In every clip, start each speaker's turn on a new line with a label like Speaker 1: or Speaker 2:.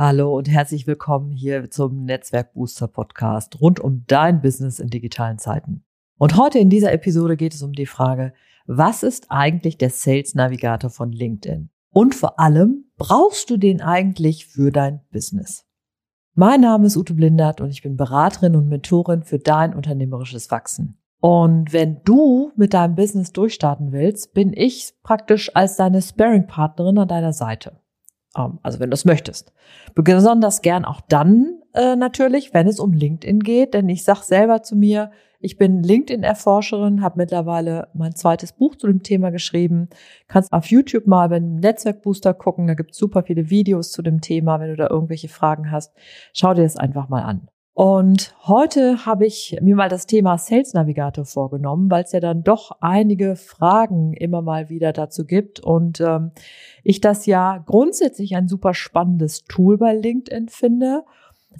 Speaker 1: Hallo und herzlich willkommen hier zum Netzwerk Booster Podcast rund um dein Business in digitalen Zeiten. Und heute in dieser Episode geht es um die Frage, was ist eigentlich der Sales Navigator von LinkedIn? Und vor allem, brauchst du den eigentlich für dein Business? Mein Name ist Ute Blindert und ich bin Beraterin und Mentorin für dein unternehmerisches Wachsen. Und wenn du mit deinem Business durchstarten willst, bin ich praktisch als deine Sparing-Partnerin an deiner Seite. Ähm, also wenn du es möchtest. Besonders gern auch dann äh, natürlich, wenn es um LinkedIn geht, denn ich sag selber zu mir, ich bin LinkedIn-Erforscherin, habe mittlerweile mein zweites Buch zu dem Thema geschrieben. Kannst auf YouTube mal beim Netzwerkbooster gucken, da gibt's super viele Videos zu dem Thema. Wenn du da irgendwelche Fragen hast, schau dir das einfach mal an. Und heute habe ich mir mal das Thema Sales Navigator vorgenommen, weil es ja dann doch einige Fragen immer mal wieder dazu gibt und ähm, ich das ja grundsätzlich ein super spannendes Tool bei LinkedIn finde.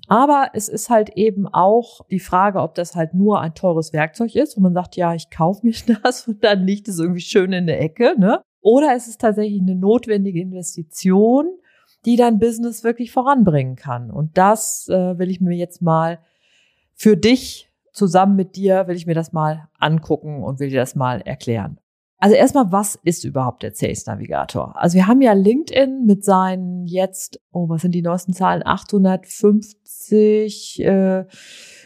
Speaker 1: Aber es ist halt eben auch die Frage, ob das halt nur ein teures Werkzeug ist und man sagt, ja, ich kaufe mir das und dann liegt es irgendwie schön in der Ecke, ne? Oder es ist tatsächlich eine notwendige Investition, die dein Business wirklich voranbringen kann. Und das äh, will ich mir jetzt mal für dich zusammen mit dir, will ich mir das mal angucken und will dir das mal erklären. Also erstmal, was ist überhaupt der Sales Navigator? Also wir haben ja LinkedIn mit seinen jetzt, oh, was sind die neuesten Zahlen? 850 äh,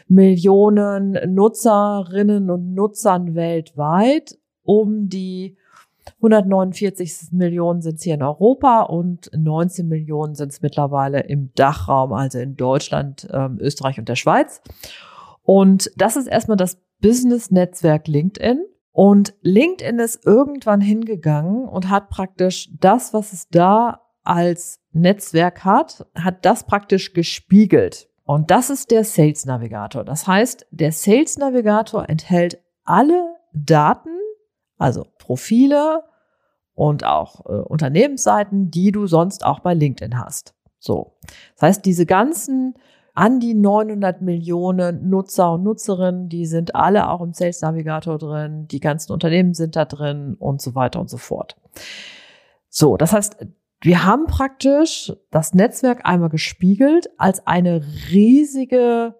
Speaker 1: Millionen Nutzerinnen und Nutzern weltweit um die 149 Millionen sind es hier in Europa und 19 Millionen sind es mittlerweile im Dachraum, also in Deutschland, ähm, Österreich und der Schweiz. Und das ist erstmal das Business-Netzwerk LinkedIn. Und LinkedIn ist irgendwann hingegangen und hat praktisch das, was es da als Netzwerk hat, hat das praktisch gespiegelt. Und das ist der Sales Navigator. Das heißt, der Sales Navigator enthält alle Daten, also Profile und auch äh, Unternehmensseiten, die du sonst auch bei LinkedIn hast. So. Das heißt, diese ganzen an die 900 Millionen Nutzer und Nutzerinnen, die sind alle auch im Sales Navigator drin, die ganzen Unternehmen sind da drin und so weiter und so fort. So, das heißt, wir haben praktisch das Netzwerk einmal gespiegelt als eine riesige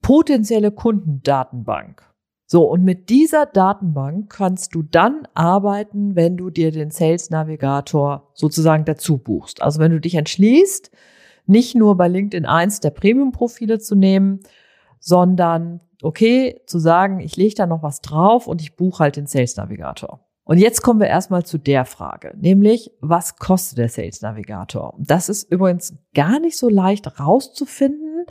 Speaker 1: potenzielle Kundendatenbank. So, und mit dieser Datenbank kannst du dann arbeiten, wenn du dir den Sales Navigator sozusagen dazu buchst. Also wenn du dich entschließt, nicht nur bei LinkedIn eins der Premium-Profile zu nehmen, sondern okay, zu sagen, ich lege da noch was drauf und ich buche halt den Sales Navigator. Und jetzt kommen wir erstmal zu der Frage, nämlich was kostet der Sales Navigator? Das ist übrigens gar nicht so leicht rauszufinden.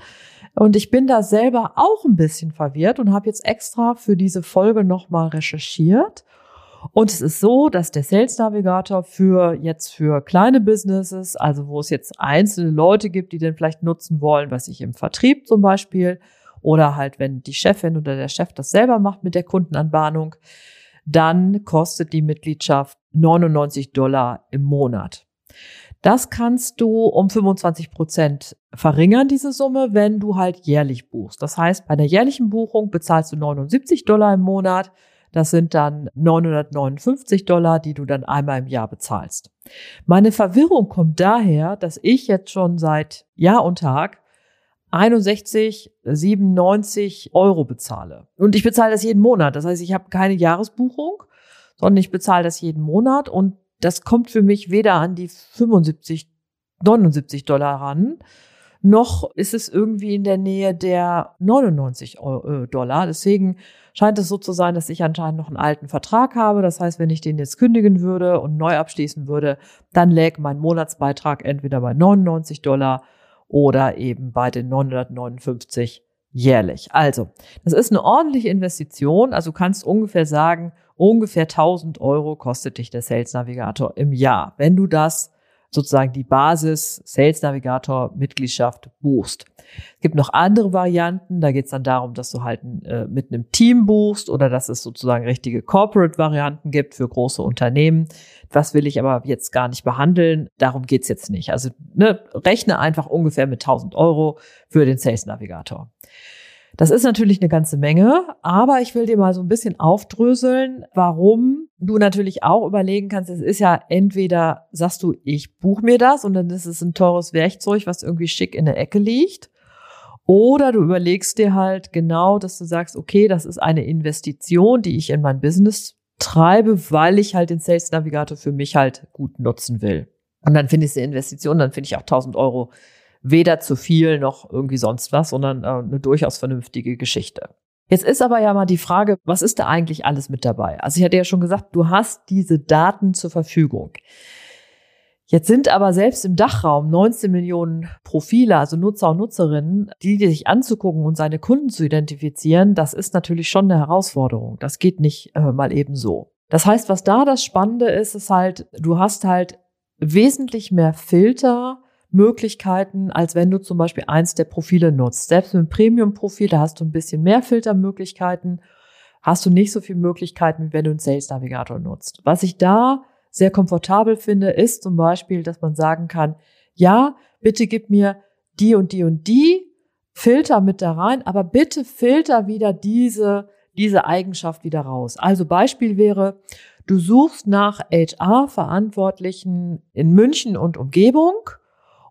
Speaker 1: Und ich bin da selber auch ein bisschen verwirrt und habe jetzt extra für diese Folge nochmal recherchiert. Und es ist so, dass der Sales Navigator für jetzt für kleine Businesses, also wo es jetzt einzelne Leute gibt, die den vielleicht nutzen wollen, was ich im Vertrieb zum Beispiel, oder halt wenn die Chefin oder der Chef das selber macht mit der Kundenanbahnung, dann kostet die Mitgliedschaft 99 Dollar im Monat. Das kannst du um 25 Prozent verringern, diese Summe, wenn du halt jährlich buchst. Das heißt, bei einer jährlichen Buchung bezahlst du 79 Dollar im Monat. Das sind dann 959 Dollar, die du dann einmal im Jahr bezahlst. Meine Verwirrung kommt daher, dass ich jetzt schon seit Jahr und Tag 61, 97 Euro bezahle. Und ich bezahle das jeden Monat. Das heißt, ich habe keine Jahresbuchung, sondern ich bezahle das jeden Monat und das kommt für mich weder an die 75, 79 Dollar ran, noch ist es irgendwie in der Nähe der 99 äh, Dollar. Deswegen scheint es so zu sein, dass ich anscheinend noch einen alten Vertrag habe. Das heißt, wenn ich den jetzt kündigen würde und neu abschließen würde, dann läge mein Monatsbeitrag entweder bei 99 Dollar oder eben bei den 959 jährlich. Also, das ist eine ordentliche Investition. Also kannst ungefähr sagen, ungefähr 1000 Euro kostet dich der Sales Navigator im Jahr, wenn du das sozusagen die Basis Sales Navigator Mitgliedschaft buchst. Es gibt noch andere Varianten, da geht es dann darum, dass du halt äh, mit einem Team buchst oder dass es sozusagen richtige Corporate-Varianten gibt für große Unternehmen. Was will ich aber jetzt gar nicht behandeln, darum geht's jetzt nicht. Also ne, rechne einfach ungefähr mit 1000 Euro für den Sales Navigator. Das ist natürlich eine ganze Menge, aber ich will dir mal so ein bisschen aufdröseln, warum du natürlich auch überlegen kannst, es ist ja entweder sagst du, ich buche mir das und dann ist es ein teures Werkzeug, was irgendwie schick in der Ecke liegt. Oder du überlegst dir halt genau, dass du sagst, okay, das ist eine Investition, die ich in mein Business treibe, weil ich halt den Sales Navigator für mich halt gut nutzen will. Und dann finde ich die Investition, dann finde ich auch 1000 Euro weder zu viel noch irgendwie sonst was, sondern äh, eine durchaus vernünftige Geschichte. Jetzt ist aber ja mal die Frage, was ist da eigentlich alles mit dabei? Also ich hatte ja schon gesagt, du hast diese Daten zur Verfügung. Jetzt sind aber selbst im Dachraum 19 Millionen Profile, also Nutzer und Nutzerinnen, die, sich anzugucken und seine Kunden zu identifizieren, das ist natürlich schon eine Herausforderung. Das geht nicht äh, mal eben so. Das heißt, was da das Spannende ist, ist halt, du hast halt wesentlich mehr Filter, Möglichkeiten, als wenn du zum Beispiel eins der Profile nutzt. Selbst mit dem Premium-Profil, da hast du ein bisschen mehr Filtermöglichkeiten, hast du nicht so viele Möglichkeiten, wie wenn du einen Sales Navigator nutzt. Was ich da sehr komfortabel finde, ist zum Beispiel, dass man sagen kann, ja, bitte gib mir die und die und die Filter mit da rein, aber bitte filter wieder diese, diese Eigenschaft wieder raus. Also Beispiel wäre, du suchst nach HR-Verantwortlichen in München und Umgebung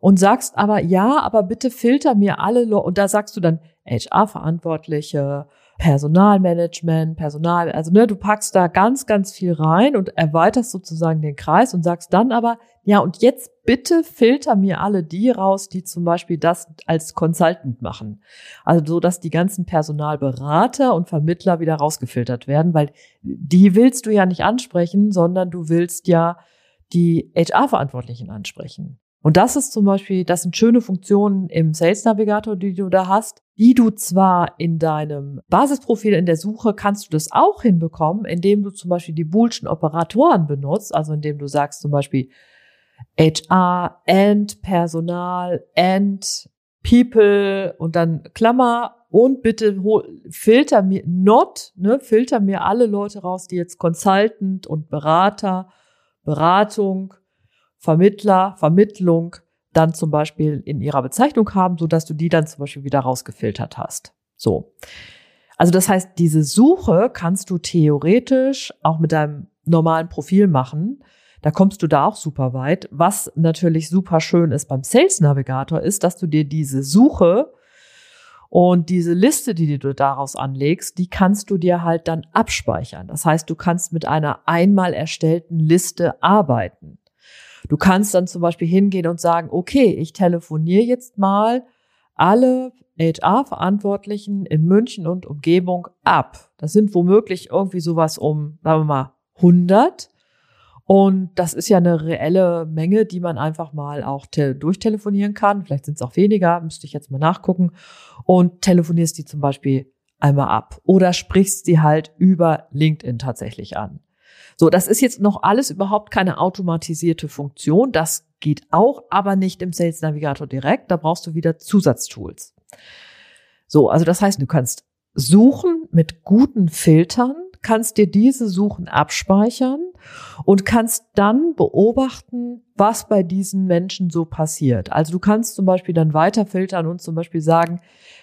Speaker 1: und sagst aber, ja, aber bitte filter mir alle, Leute, und da sagst du dann HR-Verantwortliche, Personalmanagement, Personal, also ne, du packst da ganz, ganz viel rein und erweiterst sozusagen den Kreis und sagst dann aber, ja, und jetzt bitte filter mir alle die raus, die zum Beispiel das als Consultant machen. Also so, dass die ganzen Personalberater und Vermittler wieder rausgefiltert werden, weil die willst du ja nicht ansprechen, sondern du willst ja die HR-Verantwortlichen ansprechen. Und das ist zum Beispiel, das sind schöne Funktionen im Sales Navigator, die du da hast, die du zwar in deinem Basisprofil in der Suche kannst du das auch hinbekommen, indem du zum Beispiel die Boolschen Operatoren benutzt, also indem du sagst zum Beispiel HR and Personal and People und dann Klammer und bitte filter mir not, ne, filter mir alle Leute raus, die jetzt Consultant und Berater, Beratung, Vermittler, Vermittlung dann zum Beispiel in ihrer Bezeichnung haben, so dass du die dann zum Beispiel wieder rausgefiltert hast. So. Also das heißt, diese Suche kannst du theoretisch auch mit deinem normalen Profil machen. Da kommst du da auch super weit. Was natürlich super schön ist beim Sales Navigator ist, dass du dir diese Suche Und diese Liste, die du daraus anlegst, die kannst du dir halt dann abspeichern. Das heißt, du kannst mit einer einmal erstellten Liste arbeiten. Du kannst dann zum Beispiel hingehen und sagen, okay, ich telefoniere jetzt mal alle HR-Verantwortlichen in München und Umgebung ab. Das sind womöglich irgendwie sowas um, sagen wir mal, 100. Und das ist ja eine reelle Menge, die man einfach mal auch durchtelefonieren kann. Vielleicht sind es auch weniger, müsste ich jetzt mal nachgucken. Und telefonierst die zum Beispiel einmal ab oder sprichst sie halt über LinkedIn tatsächlich an. So, das ist jetzt noch alles überhaupt keine automatisierte Funktion. Das geht auch, aber nicht im Sales Navigator direkt. Da brauchst du wieder Zusatztools. So, also das heißt, du kannst suchen mit guten Filtern, kannst dir diese Suchen abspeichern und kannst dann beobachten, was bei diesen Menschen so passiert. Also du kannst zum Beispiel dann weiter filtern und zum Beispiel sagen,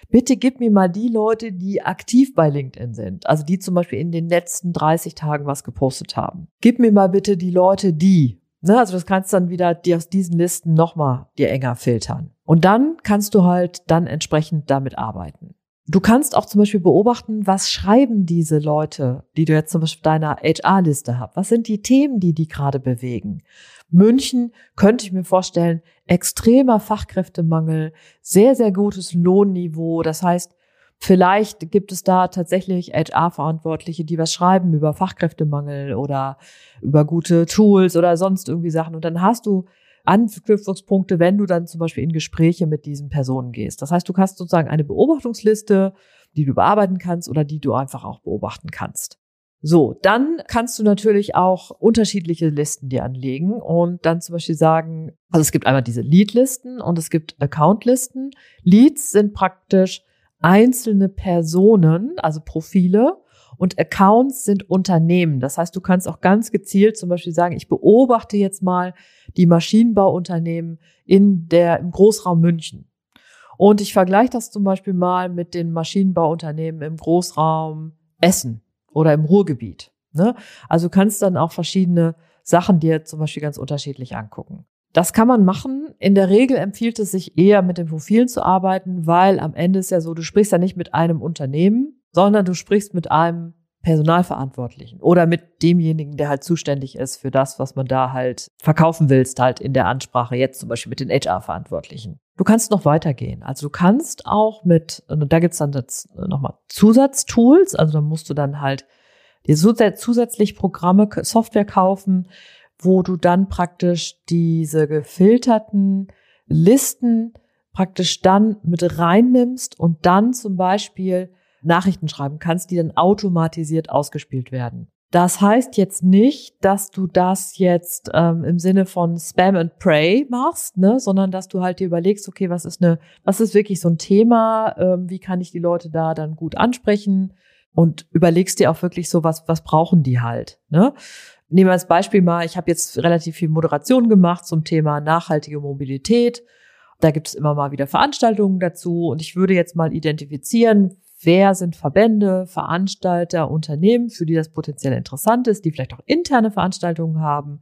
Speaker 1: bitte gib mir mal die Leute, die aktiv bei LinkedIn sind. Also die zum Beispiel in den letzten 30 Tagen was gepostet haben. Gib mir mal bitte die Leute, die. Ne, also das kannst dann wieder die aus diesen Listen nochmal dir enger filtern. Und dann kannst du halt dann entsprechend damit arbeiten. Du kannst auch zum Beispiel beobachten, was schreiben diese Leute, die du jetzt zum Beispiel deiner HR-Liste hast. Was sind die Themen, die die gerade bewegen? München könnte ich mir vorstellen, extremer Fachkräftemangel, sehr, sehr gutes Lohnniveau. Das heißt, vielleicht gibt es da tatsächlich HR-Verantwortliche, die was schreiben über Fachkräftemangel oder über gute Tools oder sonst irgendwie Sachen. Und dann hast du Anknüpfungspunkte, wenn du dann zum Beispiel in Gespräche mit diesen Personen gehst. Das heißt, du hast sozusagen eine Beobachtungsliste, die du bearbeiten kannst oder die du einfach auch beobachten kannst. So, dann kannst du natürlich auch unterschiedliche Listen dir anlegen und dann zum Beispiel sagen, also es gibt einmal diese Lead-Listen und es gibt Account-Listen. Leads sind praktisch einzelne Personen, also Profile, und Accounts sind Unternehmen. Das heißt, du kannst auch ganz gezielt zum Beispiel sagen, ich beobachte jetzt mal die Maschinenbauunternehmen in der, im Großraum München. Und ich vergleiche das zum Beispiel mal mit den Maschinenbauunternehmen im Großraum Essen oder im Ruhrgebiet. Ne? Also kannst dann auch verschiedene Sachen dir zum Beispiel ganz unterschiedlich angucken. Das kann man machen. In der Regel empfiehlt es sich eher mit den Profilen zu arbeiten, weil am Ende ist ja so, du sprichst ja nicht mit einem Unternehmen, sondern du sprichst mit einem Personalverantwortlichen oder mit demjenigen, der halt zuständig ist für das, was man da halt verkaufen willst, halt in der Ansprache, jetzt zum Beispiel mit den HR-Verantwortlichen. Du kannst noch weitergehen. Also du kannst auch mit, und da gibt's dann jetzt nochmal Zusatztools, also da musst du dann halt dir zusätzlich Programme, Software kaufen, wo du dann praktisch diese gefilterten Listen praktisch dann mit reinnimmst und dann zum Beispiel Nachrichten schreiben kannst, die dann automatisiert ausgespielt werden. Das heißt jetzt nicht, dass du das jetzt ähm, im Sinne von Spam and Pray machst, ne, sondern dass du halt dir überlegst, okay, was ist eine, was ist wirklich so ein Thema, ähm, wie kann ich die Leute da dann gut ansprechen und überlegst dir auch wirklich so, was, was brauchen die halt, ne? Nehmen wir als Beispiel mal, ich habe jetzt relativ viel Moderation gemacht zum Thema nachhaltige Mobilität. Da gibt es immer mal wieder Veranstaltungen dazu und ich würde jetzt mal identifizieren, wer sind Verbände, Veranstalter, Unternehmen, für die das potenziell interessant ist, die vielleicht auch interne Veranstaltungen haben.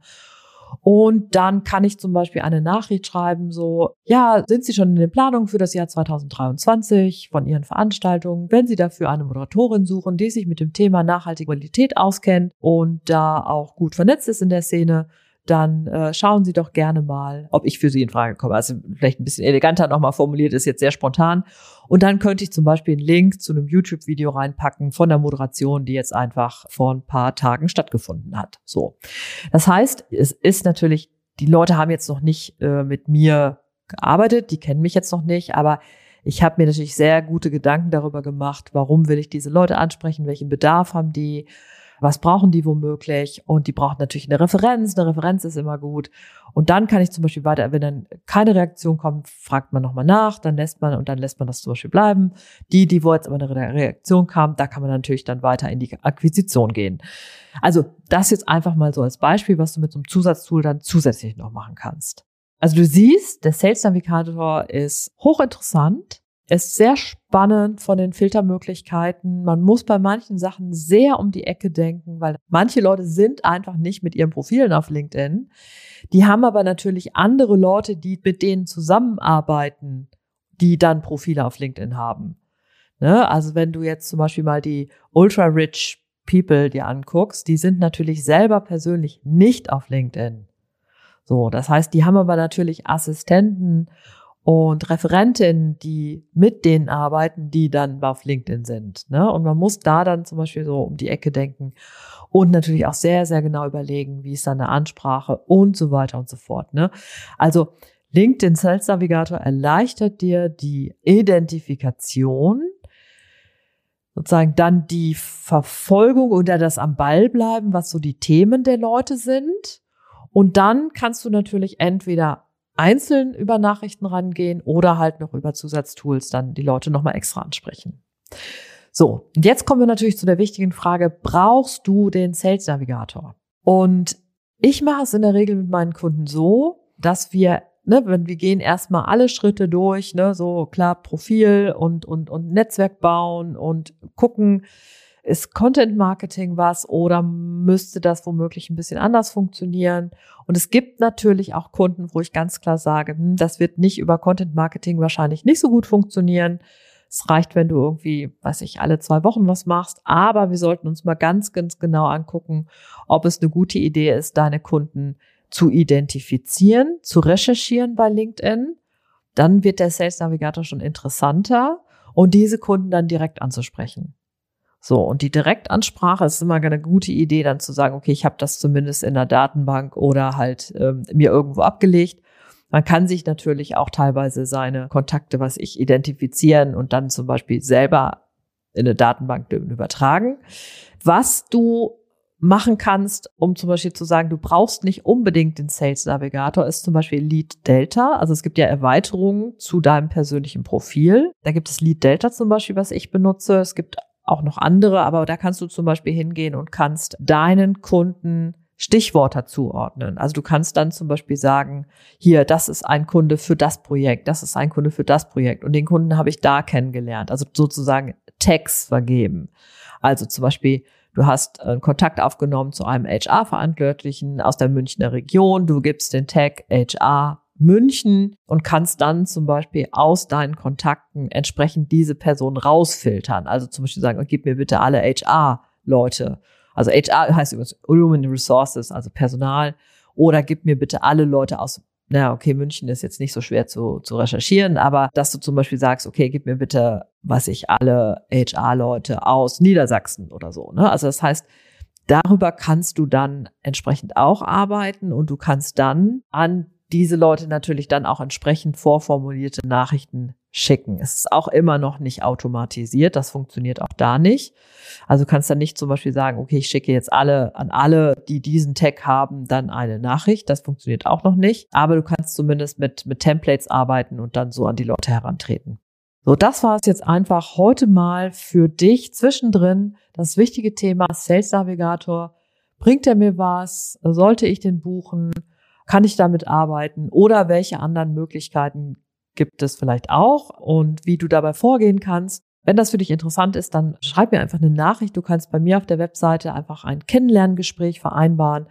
Speaker 1: Und dann kann ich zum Beispiel eine Nachricht schreiben, so, ja, sind Sie schon in den Planungen für das Jahr 2023 von Ihren Veranstaltungen? Wenn Sie dafür eine Moderatorin suchen, die sich mit dem Thema nachhaltige Mobilität auskennt und da auch gut vernetzt ist in der Szene, dann äh, schauen Sie doch gerne mal, ob ich für Sie in Frage komme. Also vielleicht ein bisschen eleganter nochmal formuliert, ist jetzt sehr spontan. Und dann könnte ich zum Beispiel einen Link zu einem YouTube-Video reinpacken von der Moderation, die jetzt einfach vor ein paar Tagen stattgefunden hat. So. Das heißt, es ist natürlich, die Leute haben jetzt noch nicht äh, mit mir gearbeitet, die kennen mich jetzt noch nicht, aber ich habe mir natürlich sehr gute Gedanken darüber gemacht, warum will ich diese Leute ansprechen, welchen Bedarf haben die was brauchen die womöglich und die brauchen natürlich eine Referenz, eine Referenz ist immer gut und dann kann ich zum Beispiel weiter, wenn dann keine Reaktion kommt, fragt man nochmal nach, dann lässt man und dann lässt man das zum Beispiel bleiben. Die, die wo jetzt aber eine Reaktion kam, da kann man natürlich dann weiter in die Akquisition gehen. Also das jetzt einfach mal so als Beispiel, was du mit so einem Zusatztool dann zusätzlich noch machen kannst. Also du siehst, der Sales Navigator ist hochinteressant ist sehr spannend von den Filtermöglichkeiten. Man muss bei manchen Sachen sehr um die Ecke denken, weil manche Leute sind einfach nicht mit ihren Profilen auf LinkedIn. Die haben aber natürlich andere Leute, die mit denen zusammenarbeiten, die dann Profile auf LinkedIn haben. Ne? Also wenn du jetzt zum Beispiel mal die Ultra Rich People dir anguckst, die sind natürlich selber persönlich nicht auf LinkedIn. So, das heißt, die haben aber natürlich Assistenten und Referentinnen, die mit denen arbeiten, die dann auf LinkedIn sind. Ne? Und man muss da dann zum Beispiel so um die Ecke denken und natürlich auch sehr, sehr genau überlegen, wie ist dann eine Ansprache und so weiter und so fort. Ne? Also LinkedIn Sales Navigator erleichtert dir die Identifikation, sozusagen dann die Verfolgung oder das am Ball bleiben, was so die Themen der Leute sind. Und dann kannst du natürlich entweder einzeln über Nachrichten rangehen oder halt noch über Zusatztools dann die Leute nochmal extra ansprechen. So, und jetzt kommen wir natürlich zu der wichtigen Frage, brauchst du den Sales Navigator? Und ich mache es in der Regel mit meinen Kunden so, dass wir, ne, wenn wir gehen erstmal alle Schritte durch, ne, so klar Profil und, und, und Netzwerk bauen und gucken, ist Content Marketing was oder müsste das womöglich ein bisschen anders funktionieren? Und es gibt natürlich auch Kunden, wo ich ganz klar sage, hm, das wird nicht über Content Marketing wahrscheinlich nicht so gut funktionieren. Es reicht, wenn du irgendwie, weiß ich, alle zwei Wochen was machst. Aber wir sollten uns mal ganz, ganz genau angucken, ob es eine gute Idee ist, deine Kunden zu identifizieren, zu recherchieren bei LinkedIn. Dann wird der Sales Navigator schon interessanter und diese Kunden dann direkt anzusprechen. So, und die Direktansprache ist immer eine gute Idee, dann zu sagen, okay, ich habe das zumindest in der Datenbank oder halt ähm, mir irgendwo abgelegt. Man kann sich natürlich auch teilweise seine Kontakte, was ich, identifizieren und dann zum Beispiel selber in eine Datenbank übertragen. Was du machen kannst, um zum Beispiel zu sagen, du brauchst nicht unbedingt den Sales Navigator, ist zum Beispiel Lead Delta. Also es gibt ja Erweiterungen zu deinem persönlichen Profil. Da gibt es Lead Delta zum Beispiel, was ich benutze. Es gibt auch noch andere, aber da kannst du zum Beispiel hingehen und kannst deinen Kunden Stichworte zuordnen. Also du kannst dann zum Beispiel sagen, hier, das ist ein Kunde für das Projekt, das ist ein Kunde für das Projekt und den Kunden habe ich da kennengelernt. Also sozusagen Tags vergeben. Also zum Beispiel, du hast einen Kontakt aufgenommen zu einem HR-Verantwortlichen aus der Münchner Region, du gibst den Tag HR München und kannst dann zum Beispiel aus deinen Kontakten entsprechend diese Person rausfiltern. Also zum Beispiel sagen, gib mir bitte alle HR-Leute. Also HR heißt übrigens Human Resources, also Personal. Oder gib mir bitte alle Leute aus na, okay, München ist jetzt nicht so schwer zu, zu recherchieren, aber dass du zum Beispiel sagst, okay, gib mir bitte, was ich, alle HR-Leute aus Niedersachsen oder so. Ne? Also das heißt, darüber kannst du dann entsprechend auch arbeiten und du kannst dann an diese Leute natürlich dann auch entsprechend vorformulierte Nachrichten schicken. Es ist auch immer noch nicht automatisiert, das funktioniert auch da nicht. Also kannst dann nicht zum Beispiel sagen, okay, ich schicke jetzt alle an alle, die diesen Tag haben, dann eine Nachricht. Das funktioniert auch noch nicht. Aber du kannst zumindest mit, mit Templates arbeiten und dann so an die Leute herantreten. So, das war es jetzt einfach heute mal für dich zwischendrin. Das wichtige Thema Sales Navigator. Bringt er mir was? Sollte ich den buchen? Kann ich damit arbeiten? Oder welche anderen Möglichkeiten gibt es vielleicht auch und wie du dabei vorgehen kannst? Wenn das für dich interessant ist, dann schreib mir einfach eine Nachricht. Du kannst bei mir auf der Webseite einfach ein Kennenlerngespräch vereinbaren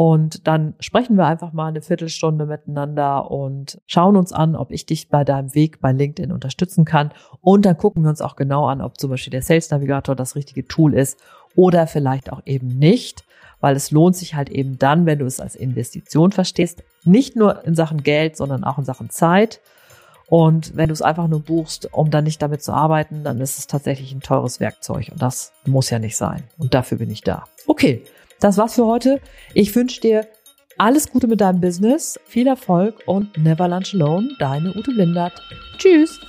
Speaker 1: und dann sprechen wir einfach mal eine Viertelstunde miteinander und schauen uns an, ob ich dich bei deinem Weg bei LinkedIn unterstützen kann. Und dann gucken wir uns auch genau an, ob zum Beispiel der Sales Navigator das richtige Tool ist oder vielleicht auch eben nicht weil es lohnt sich halt eben dann, wenn du es als Investition verstehst, nicht nur in Sachen Geld, sondern auch in Sachen Zeit. Und wenn du es einfach nur buchst, um dann nicht damit zu arbeiten, dann ist es tatsächlich ein teures Werkzeug. Und das muss ja nicht sein. Und dafür bin ich da. Okay, das war's für heute. Ich wünsche dir alles Gute mit deinem Business, viel Erfolg und never lunch alone. Deine Ute Blindert. Tschüss.